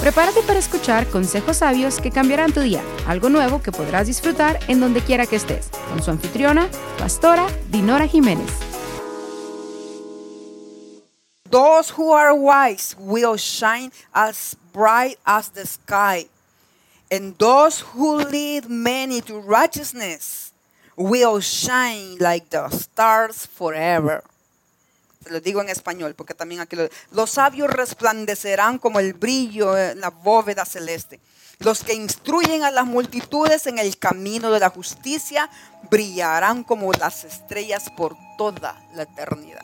Prepárate para escuchar consejos sabios que cambiarán tu día, algo nuevo que podrás disfrutar en donde quiera que estés, con su anfitriona, pastora Dinora Jiménez. Those who are wise will shine as bright as the sky, and those who lead many to righteousness will shine like the stars forever. Lo digo en español porque también aquí lo Los sabios resplandecerán como el brillo en la bóveda celeste. Los que instruyen a las multitudes en el camino de la justicia brillarán como las estrellas por toda la eternidad.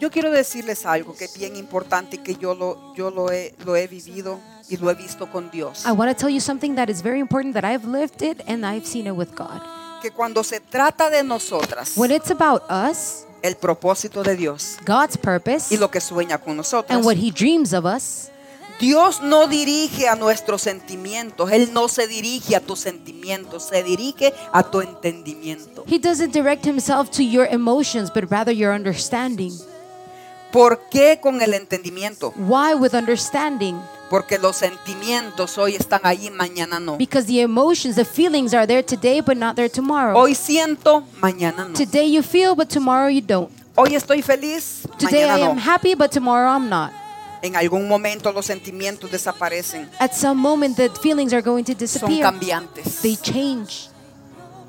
Yo quiero decirles algo que es bien importante y que yo lo, yo lo, he, lo he vivido y lo he visto con Dios. I want to tell you something that is very important that I've lived it and I've seen it with God. Que cuando se trata de nosotras, When it's about us, el propósito de Dios God's purpose, y lo que sueña con nosotros, and what He dreams of us, Dios no dirige a nuestros sentimientos, Él no se dirige a tus sentimientos, se dirige a tu entendimiento. He doesn't direct Himself to your emotions, but rather your understanding. ¿Por qué con el entendimiento? Why with understanding? Porque los sentimientos hoy están ahí, mañana no. Because the emotions, the feelings are there today, but not there tomorrow. Hoy siento, mañana no. Today you feel, but tomorrow you don't. Hoy estoy feliz, Today I mañana am no. happy, but tomorrow I'm not. En algún momento los sentimientos desaparecen, At some moment, the feelings are going to son disappear. cambiantes, They change.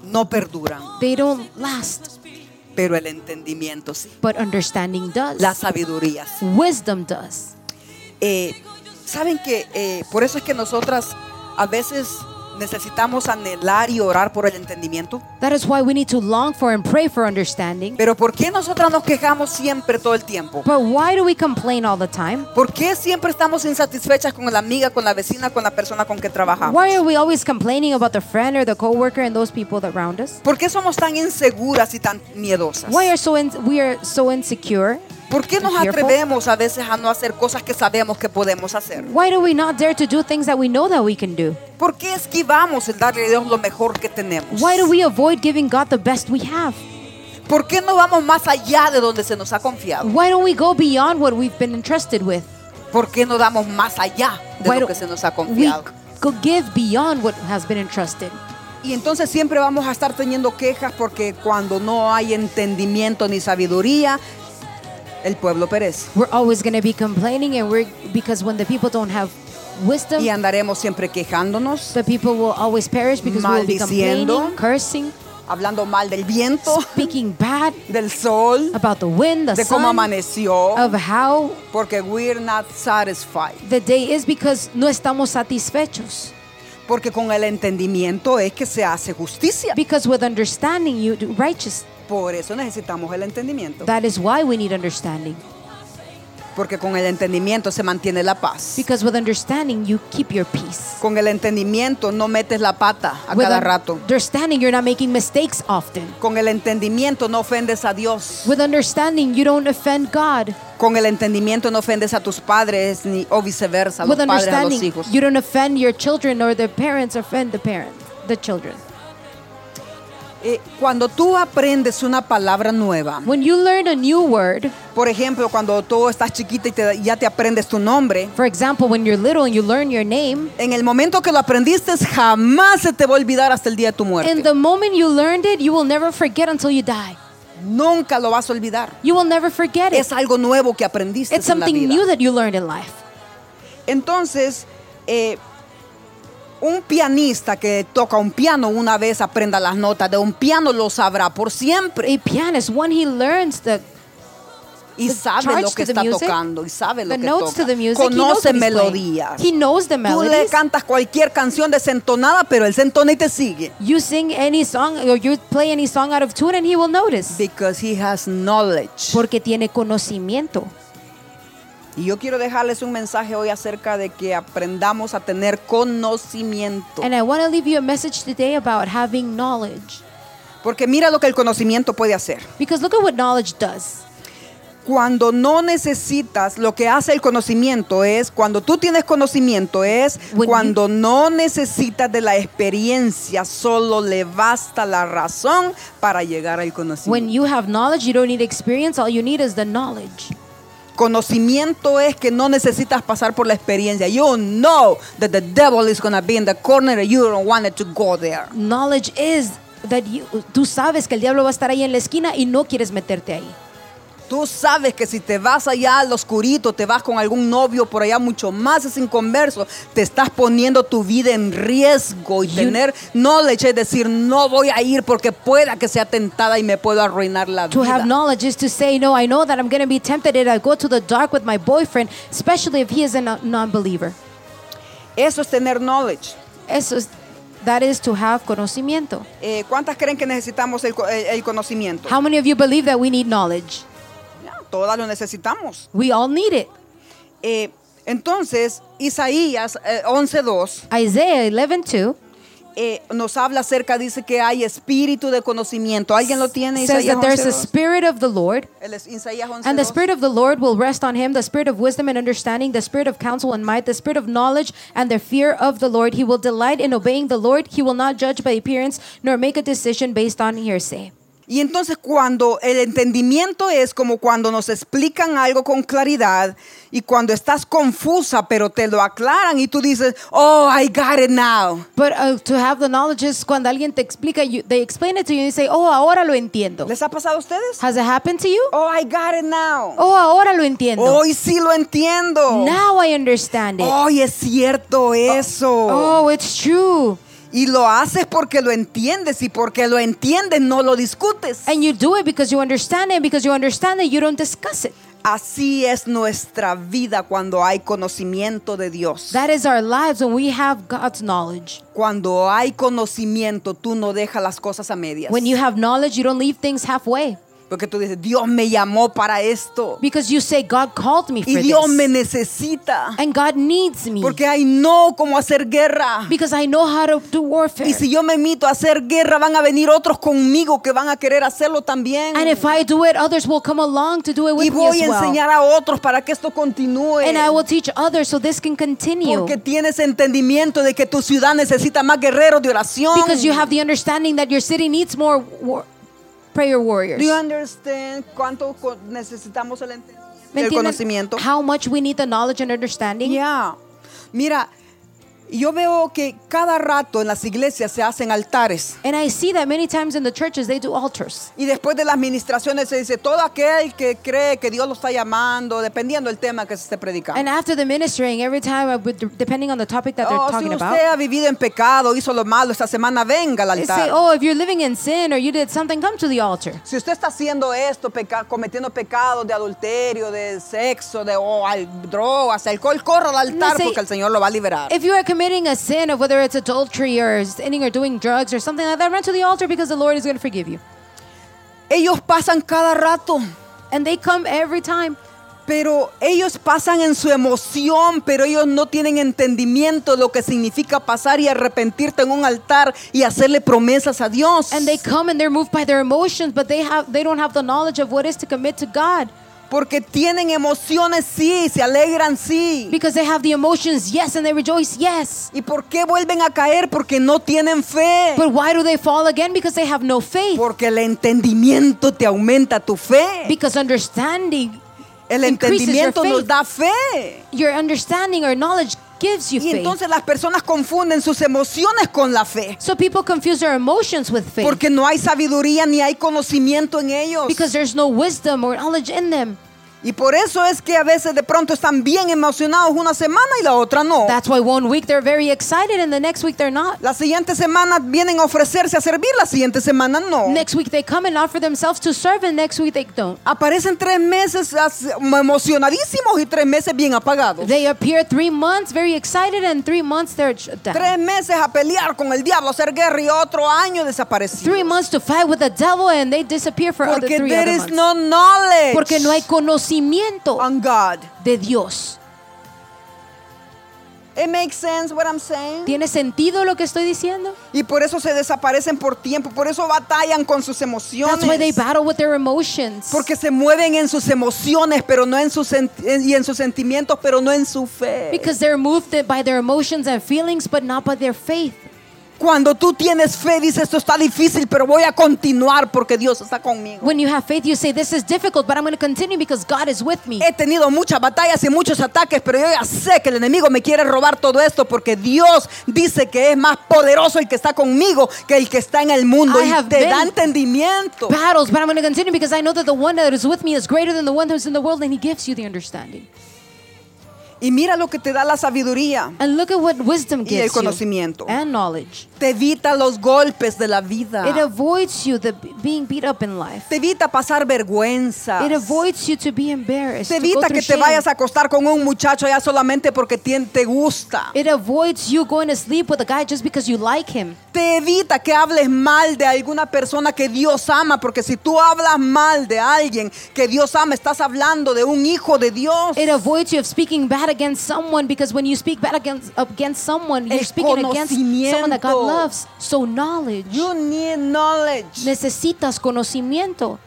no perduran, They don't last. pero el entendimiento sí, But understanding does. la sabiduría sí. Wisdom does. Eh, Saben que eh, por eso es que nosotras a veces necesitamos anhelar y orar por el entendimiento. That is why we need to long for and pray for understanding. Pero ¿por qué nosotras nos quejamos siempre todo el tiempo? But why do we complain all the time? ¿Por qué siempre estamos insatisfechas con la amiga, con la vecina, con la persona con que trabajamos? Why are we always complaining about the friend or the coworker and those people that round us? ¿Por qué somos tan inseguras y tan miedosas? Why are so we are so insecure? ¿Por qué nos atrevemos a veces a no hacer cosas que sabemos que podemos hacer? Why do we not dare to do things that we know that we can do? ¿Por qué esquivamos el darle a Dios lo mejor que tenemos? Why do we avoid giving God the best we have? ¿Por qué no vamos más allá de donde se nos ha confiado? Why don't we go beyond what we've been entrusted with? ¿Por qué no damos más allá de Why lo don't que se nos ha we confiado? go give beyond what has been entrusted? Y entonces siempre vamos a estar teniendo quejas porque cuando no hay entendimiento ni sabiduría, el pueblo perece. We're always going to be complaining and we're because when the people don't have wisdom, Y andaremos siempre quejándonos, the people will always perish because we will be complaining, cursing, hablando mal del viento, speaking bad del sol, about the wind, the de cómo amaneció, of how porque we're not satisfied. the day is because no estamos satisfechos. Porque con el entendimiento es que se hace justicia. Because with understanding you do righteous. Por eso necesitamos el entendimiento. That is why we need understanding. Porque con el entendimiento se mantiene la paz. Because with understanding you keep your peace. Con el entendimiento no metes la pata a With cada rato. understanding you're not making mistakes often. Con el entendimiento no ofendes a Dios. With understanding you don't offend God. Con el entendimiento no ofendes a tus padres ni o viceversa, a los With padres a los understanding hijos. you don't offend your children or the parents offend the parent, the children. Eh, cuando tú aprendes una palabra nueva, When you learn a new word, por ejemplo, cuando tú estás chiquita y te- ya te aprendes tu nombre, for example, when you're little and you learn your name, en el momento que lo aprendiste jamás se te va a olvidar hasta el día de tu in muerte. the moment you learned it, you will never forget until you die. Nunca lo vas a olvidar. You will never forget it. Es algo nuevo que aprendiste It's en la something vida. new that you learned in life. Entonces, eh, un pianista que toca un piano una vez aprenda las notas de un piano lo sabrá por siempre A pianist, when he learns the y the sabe lo que está music, tocando y sabe lo que notes toca. to the music, he knows Conoce melodías. He knows the Tú le cantas cualquier canción desentonada, pero él se entona y te sigue. You sing any song or you play any song out of tune and he will notice. Because he has knowledge. Porque tiene conocimiento. Y yo quiero dejarles un mensaje hoy acerca de que aprendamos a tener conocimiento. And I want to leave you a message today about having knowledge. Porque mira lo que el conocimiento puede hacer. Because look at what knowledge does. Cuando no necesitas, lo que hace el conocimiento es, cuando tú tienes conocimiento es When cuando no necesitas de la experiencia, solo le basta la razón para llegar al When conocimiento. you have knowledge, you don't need experience. All you need is the knowledge. Conocimiento es que no necesitas pasar por la experiencia. You know that the devil is going to be in the corner and you don't want it to go there. Knowledge is that you, tú sabes que el diablo va a estar ahí en la esquina y no quieres meterte ahí. Tú sabes que si te vas allá al oscurito, te vas con algún novio por allá mucho más es inconverso, te estás poniendo tu vida en riesgo y You- tener knowledge es decir, no voy a ir porque pueda que sea tentada y me puedo arruinar la To have vida. knowledge is to say, no, I know that I'm going to be tempted and I go to the dark with my boyfriend, especially if he is a no- non-believer. Eso es tener knowledge. Eso es, that is to have conocimiento. Eh, ¿Cuántas creen que necesitamos el, el- el conocimiento? How many of you believe that we need knowledge? Todas lo necesitamos. We all need it. Eh, entonces, Isaías eh, 11.2 Isaiah 11:2 eh, nos habla acerca, dice que hay espíritu de conocimiento. ¿Alguien lo tiene? says Isaías that there's a spirit of the Lord, El Isaías and the spirit of the Lord will rest on him, the spirit of wisdom and understanding, the spirit of counsel and might, the spirit of knowledge and the fear of the Lord. He will delight in obeying the Lord. He will not judge by appearance, nor make a decision based on hearsay. Y entonces cuando el entendimiento es como cuando nos explican algo con claridad y cuando estás confusa pero te lo aclaran y tú dices, oh, I got it now. But uh, to have the knowledge is cuando alguien te explica, you, they explain it to you and you say, oh, ahora lo entiendo. ¿Les ha pasado a ustedes? Has it happened to you? Oh, I got it now. Oh, ahora lo entiendo. Hoy sí lo entiendo. Now I understand it. Hoy es cierto eso. Oh, it's true. Y lo haces porque lo entiendes y porque lo entiendes no lo discutes. And you do it because you understand it. Because you understand it, you don't discuss it. Así es nuestra vida cuando hay conocimiento de Dios. That is our lives when we have God's knowledge. Cuando hay conocimiento, tú no dejas las cosas a medias. When you have knowledge, you don't leave things halfway. Porque tú dices, Dios me llamó para esto. Because you say, God called me Y for Dios me this. necesita. And God needs me. Porque I know cómo hacer guerra. Because I know how to do warfare. Y si yo me invito a hacer guerra, van a venir otros conmigo que van a querer hacerlo también. And if I do it, others will come along to do it Y with me voy as a well. enseñar a otros para que esto continúe. And I will teach others so this can continue. Porque tienes entendimiento de que tu ciudad necesita más guerreros de oración. Because you have the understanding that your city needs more war- prayer warriors. Do you understand cuánto necesitamos el, entendimiento, ¿Me el conocimiento? How much we need the knowledge and understanding? Ya. Mira, yo veo que cada rato en las iglesias se hacen altares. And I see that many times in the churches they do altars. Y después de las ministraciones se dice, todo aquel que cree que Dios lo está llamando, dependiendo del tema que se esté predicando. And after the ministering, every time, uh, depending on the topic that they're Oh, si talking usted about, ha vivido en pecado, hizo lo malo esta semana, venga al they say, altar. oh, if you're living in sin or you did something, come to the altar. Si usted está haciendo esto, peca- cometiendo pecados de adulterio, de sexo, de oh, al- drogas, alcohol, corra al altar say- porque el Señor lo va a liberar. If you are committing a sin of whether it's adultery or sinning or doing drugs or something like that, run to the altar because the Lord is going to forgive you. Ellos pasan cada rato, And they come every time. pero ellos pasan en su emoción, pero ellos no tienen entendimiento de lo que significa pasar y arrepentirte en un altar y hacerle promesas a Dios. And they come and they're moved by their emotions, but they have they don't have the knowledge of what is to commit to God. Porque tienen emociones, sí, se alegran, sí. Because they have the emotions, yes, and they rejoice, yes. ¿Y por qué vuelven a caer? Porque no tienen fe. But why do they fall again? Because they have no faith. Porque el entendimiento te aumenta tu fe. Because understanding, El entendimiento nos da fe. your understanding or knowledge gives you Y faith. entonces las personas confunden sus emociones con la fe. So people confuse their emotions with faith. Porque no hay sabiduría ni hay conocimiento en ellos. Because there's no wisdom or knowledge in them. Y por eso es que a veces de pronto están bien emocionados una semana y la otra no. That's why one week they're very excited and the next week they're not. La siguiente semana vienen a ofrecerse a servir, la siguiente semana no. Next week they come and offer themselves to serve, and next week they don't. Aparecen tres meses emocionadísimos y tres meses bien apagados. They appear three months very excited, and three months they're down. Tres meses a pelear con el diablo, a hacer guerra y otro año desaparecidos. Three months to fight with the devil, and they disappear for other Porque three there other is months. no knowledge Porque no hay conocimiento on God. de Dios. It makes sense what I'm saying. ¿Tiene sentido lo que estoy diciendo? Y por eso se desaparecen por tiempo, por eso batallan con sus emociones. That's why they battle with their emotions. Porque se mueven en sus emociones, pero no en sus sent- y en sus sentimientos, pero no en su fe. Because they're moved by their emotions and feelings, but not by their faith. Cuando tú tienes fe, dices, esto está difícil, pero voy a continuar porque Dios está conmigo. When you have faith, you say, This is difficult, but I'm going to continue because God is with me. He tenido muchas batallas y muchos ataques, pero yo ya sé que el enemigo me quiere robar todo esto porque Dios dice que es más poderoso el que está conmigo que el que está en el mundo I y have te da entendimiento. Battles, but I'm going to continue because I know that the one that is with me is greater than the one who's in the world, and He gives you the understanding. Y mira lo que te da la sabiduría. And look at what wisdom Y el gives you conocimiento. and knowledge. Te evita los golpes de la vida. It avoids you the being beat up in life. Te evita pasar vergüenza. It avoids you to be embarrassed. Te to go evita through que te shame. vayas a acostar con un muchacho ya solamente porque tien- te gusta. It avoids you going to sleep with a guy just because you like him. Te evita que hables mal de alguna persona que Dios ama, porque si tú hablas mal de alguien que Dios ama, estás hablando de un hijo de Dios. It avoids you of speaking bad against someone because when you speak bad against against someone, you're El speaking against someone that God loves. So knowledge. You need knowledge. Necesitas conocimiento.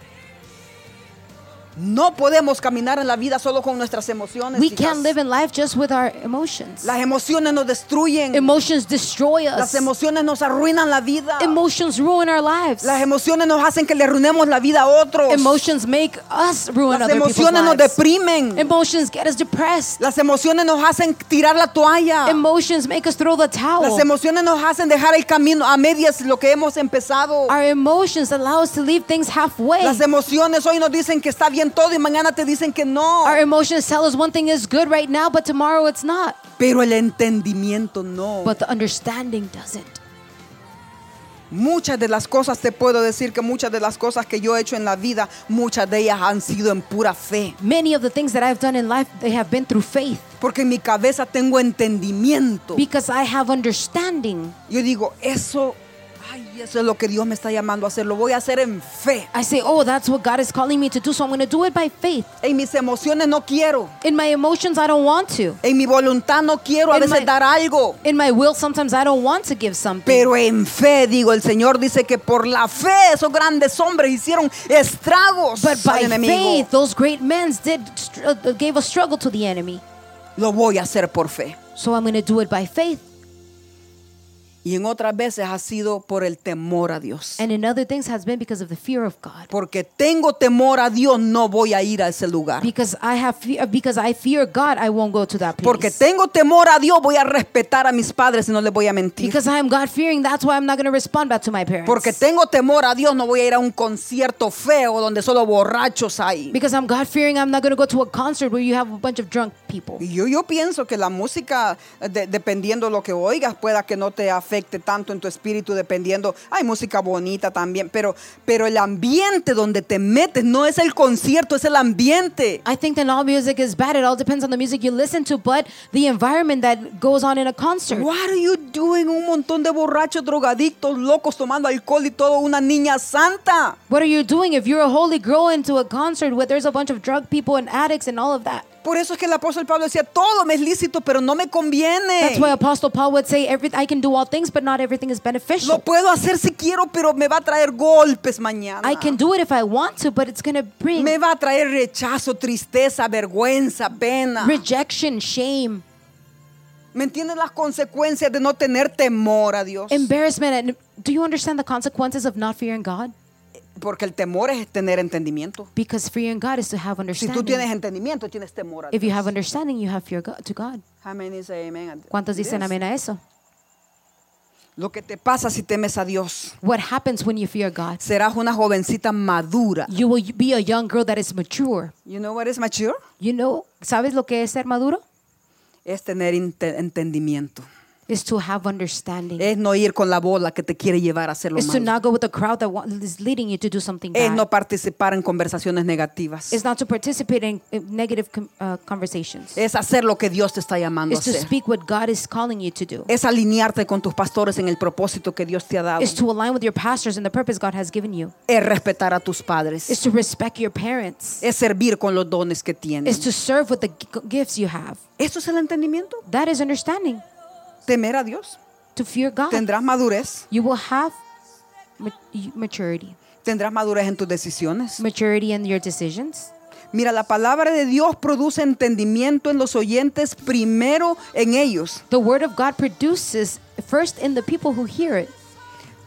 No podemos caminar en la vida solo con nuestras emociones. We can't live in life just with our emotions. Las emociones nos destruyen. Emotions destroy Las us. emociones nos arruinan la vida. Emotions ruin our lives. Las emociones nos hacen que le arruinemos la vida a otros. Emotions make us ruin Las other emociones nos lives. deprimen. Emotions get us depressed. Las emociones nos hacen tirar la toalla. Emotions make us throw the Las towel. emociones nos hacen dejar el camino a medias lo que hemos empezado. Our emotions allow us to leave things halfway. Las emociones hoy nos dicen que está bien todo y mañana te dicen que no. Our emotions tell us one thing is good right now, but tomorrow it's not. Pero el entendimiento no. But the understanding doesn't. Muchas de las cosas te puedo decir que muchas de las cosas que yo he hecho en la vida, muchas de ellas han sido en pura fe. Many of the things that I've done in life, they have been through faith Porque en mi cabeza tengo entendimiento. because I have understanding. Yo digo, eso, ay, eso es lo que Dios me está llamando a hacer. Lo voy a hacer en fe. I say, oh, that's what God is calling me to do, so I'm going to do it by faith. En mis emociones no quiero. In my emotions, I don't want to. En mi voluntad no quiero a In veces my- dar algo. In my will, sometimes I don't want to give something. Pero en fe, digo, el Señor dice que por la fe esos grandes hombres hicieron estragos But al by enemigo. faith, those great men did uh, gave a struggle to the enemy. Lo voy a hacer por fe. So I'm going to do it by faith. Y en otras veces ha sido por el temor a Dios. And in other things has been because of the fear of God. Porque tengo temor a Dios, no voy a ir a ese lugar. Because I have fe- because I fear God, I won't go to that place. Porque tengo temor a Dios, voy a respetar a mis padres y no les voy a mentir. Because I am God fearing, that's why I'm not going to respond back to my parents. Porque tengo temor a Dios, no voy a ir a un concierto feo donde solo borrachos hay. because I'm God fearing, I'm not going to go to a concert where you have a bunch of drunk people. Y yo, yo pienso que la música, de- dependiendo lo que oigas, pueda que no te afecte tanto en tu espíritu, dependiendo. Hay música bonita también, pero, pero el ambiente donde te metes no es el concierto, es el ambiente. I think that all music is bad. It all depends on the music you listen to, but the environment that goes on in a concert. What are you doing? Un montón de borrachos, drogadictos, locos tomando alcohol y todo, una niña santa. What are you doing if you're a holy girl into a concert where there's a bunch of drug people and addicts and all of that? Por eso es que el apóstol Pablo decía, todo me es lícito, pero no me conviene. That's why Apostle Paul would say, Every, I can do all things, but not everything is Lo beneficial. puedo hacer si quiero, pero me va a traer golpes mañana. I can do it if I want to, but it's going to bring Me va a traer rechazo, tristeza, vergüenza, pena. rejection, shame, ¿Me entiendes las consecuencias de no tener temor a Dios? embarrassment. And do you understand the consequences of not fearing God? Porque el temor es tener entendimiento. Because fearing God is to have Si tú tienes understanding. entendimiento, tienes temor a If you Dios. have understanding, you have fear go- to God. How many say amen ¿Cuántos dicen amén a eso? Lo que te pasa si temes a Dios, What happens when you fear God? serás una jovencita madura. You will be a young girl that is mature. You know what is mature? You know, ¿sabes lo que es ser maduro? Es tener inte- entendimiento. Is to have understanding. Es no ir con la bola que te quiere llevar a hacer lo Is to malo. not go with the crowd that wa- is leading you to do something Es no bad. participar en conversaciones negativas. Is not to participate in negative com- uh, conversations. Es hacer lo que Dios te está llamando a Is to hacer. speak what God is calling you to do. Es alinearte con tus pastores en el propósito que Dios te ha dado. Is to align with your pastors and the purpose God has given you. Es respetar a tus Is padres. to respect your parents. Es servir con los dones que to serve with the g- gifts you have. Eso es el entendimiento. That is understanding. Temer a Dios. To fear God. Tendrás madurez. You will have ma- maturity. Tendrás madurez en tus decisiones. Maturity in your decisions. Mira, la palabra de Dios produce entendimiento en los oyentes primero en ellos. The word of God produces first in the people who hear it.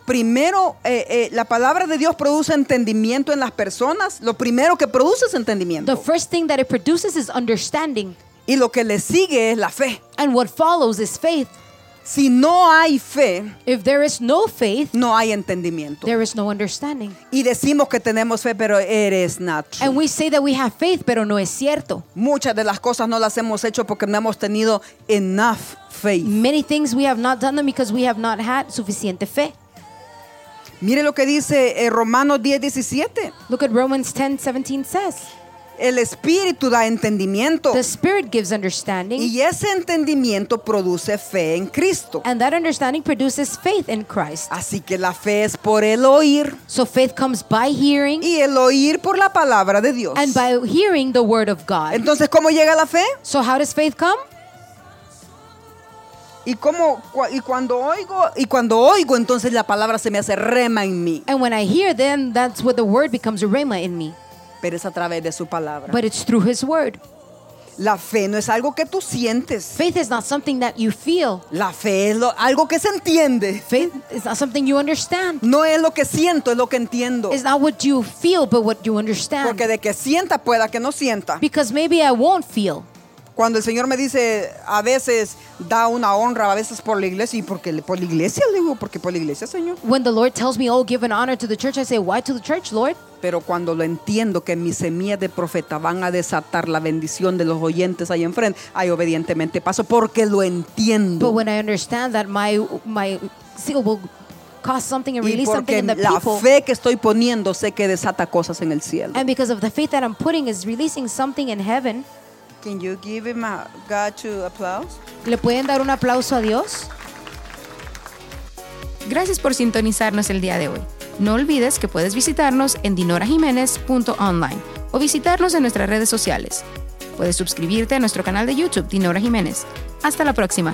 Primero, eh, eh, la palabra de Dios produce entendimiento en las personas. Lo primero que produce es The entendimiento. first thing that it produces is understanding, Y lo que le sigue es la fe. and what follows is faith. Si no hay fe, If there is no faith, no hay entendimiento. there is no understanding. Y decimos que tenemos fe, pero eres not true. And we say that we have faith, pero no es cierto. Muchas de las cosas no las hemos hecho porque no hemos tenido enough faith. Many things we have not done them because we have not had suficiente fe. Mire lo que dice eh, Romanos 10, 17. Look at Romans 10 17 says, El Espíritu da entendimiento. The Spirit gives understanding, Y ese entendimiento produce fe en Cristo. and that understanding produces faith in Christ. Así que la fe es por el oír So faith comes by hearing, y el oír por la palabra de Dios. and by hearing the word of God. Entonces, ¿cómo llega la fe? So how does faith come? Y cómo cua- y cuando oigo y cuando oigo, entonces la palabra se me hace rema en mí, And when I hear, then that's what the word becomes a rhema in me. Pero es a través de su palabra. But it's through His word. La fe no es algo que tú sientes. Faith is not something that you feel. La fe es lo- algo que se entiende. Faith is not something you understand. No es lo que siento, es lo que entiendo. It's not what you feel, but what you understand. Porque de que sienta pueda que no sienta. Because maybe I won't feel. Cuando el Señor me dice, a veces da una honra, a veces por la iglesia, y porque por la iglesia, le digo, porque por la iglesia, Señor. When the Lord tells me, oh, give an honor to the church, I say, why to the church, Lord? Pero cuando lo entiendo que mis semillas de profeta van a desatar la bendición de los oyentes ahí enfrente, ahí obedientemente paso porque lo But entiendo. when I understand that my my seal will cause something and Y release something in the la people, fe que estoy poniendo sé que desata cosas en el cielo. and because of the faith that I'm putting is releasing something in heaven, Can you give him a God to applause? ¿le pueden dar un aplauso a Dios? Gracias por sintonizarnos el día de hoy. No olvides que puedes visitarnos en dinorajiménez.online o visitarnos en nuestras redes sociales. Puedes suscribirte a nuestro canal de YouTube Dinora Jiménez. Hasta la próxima.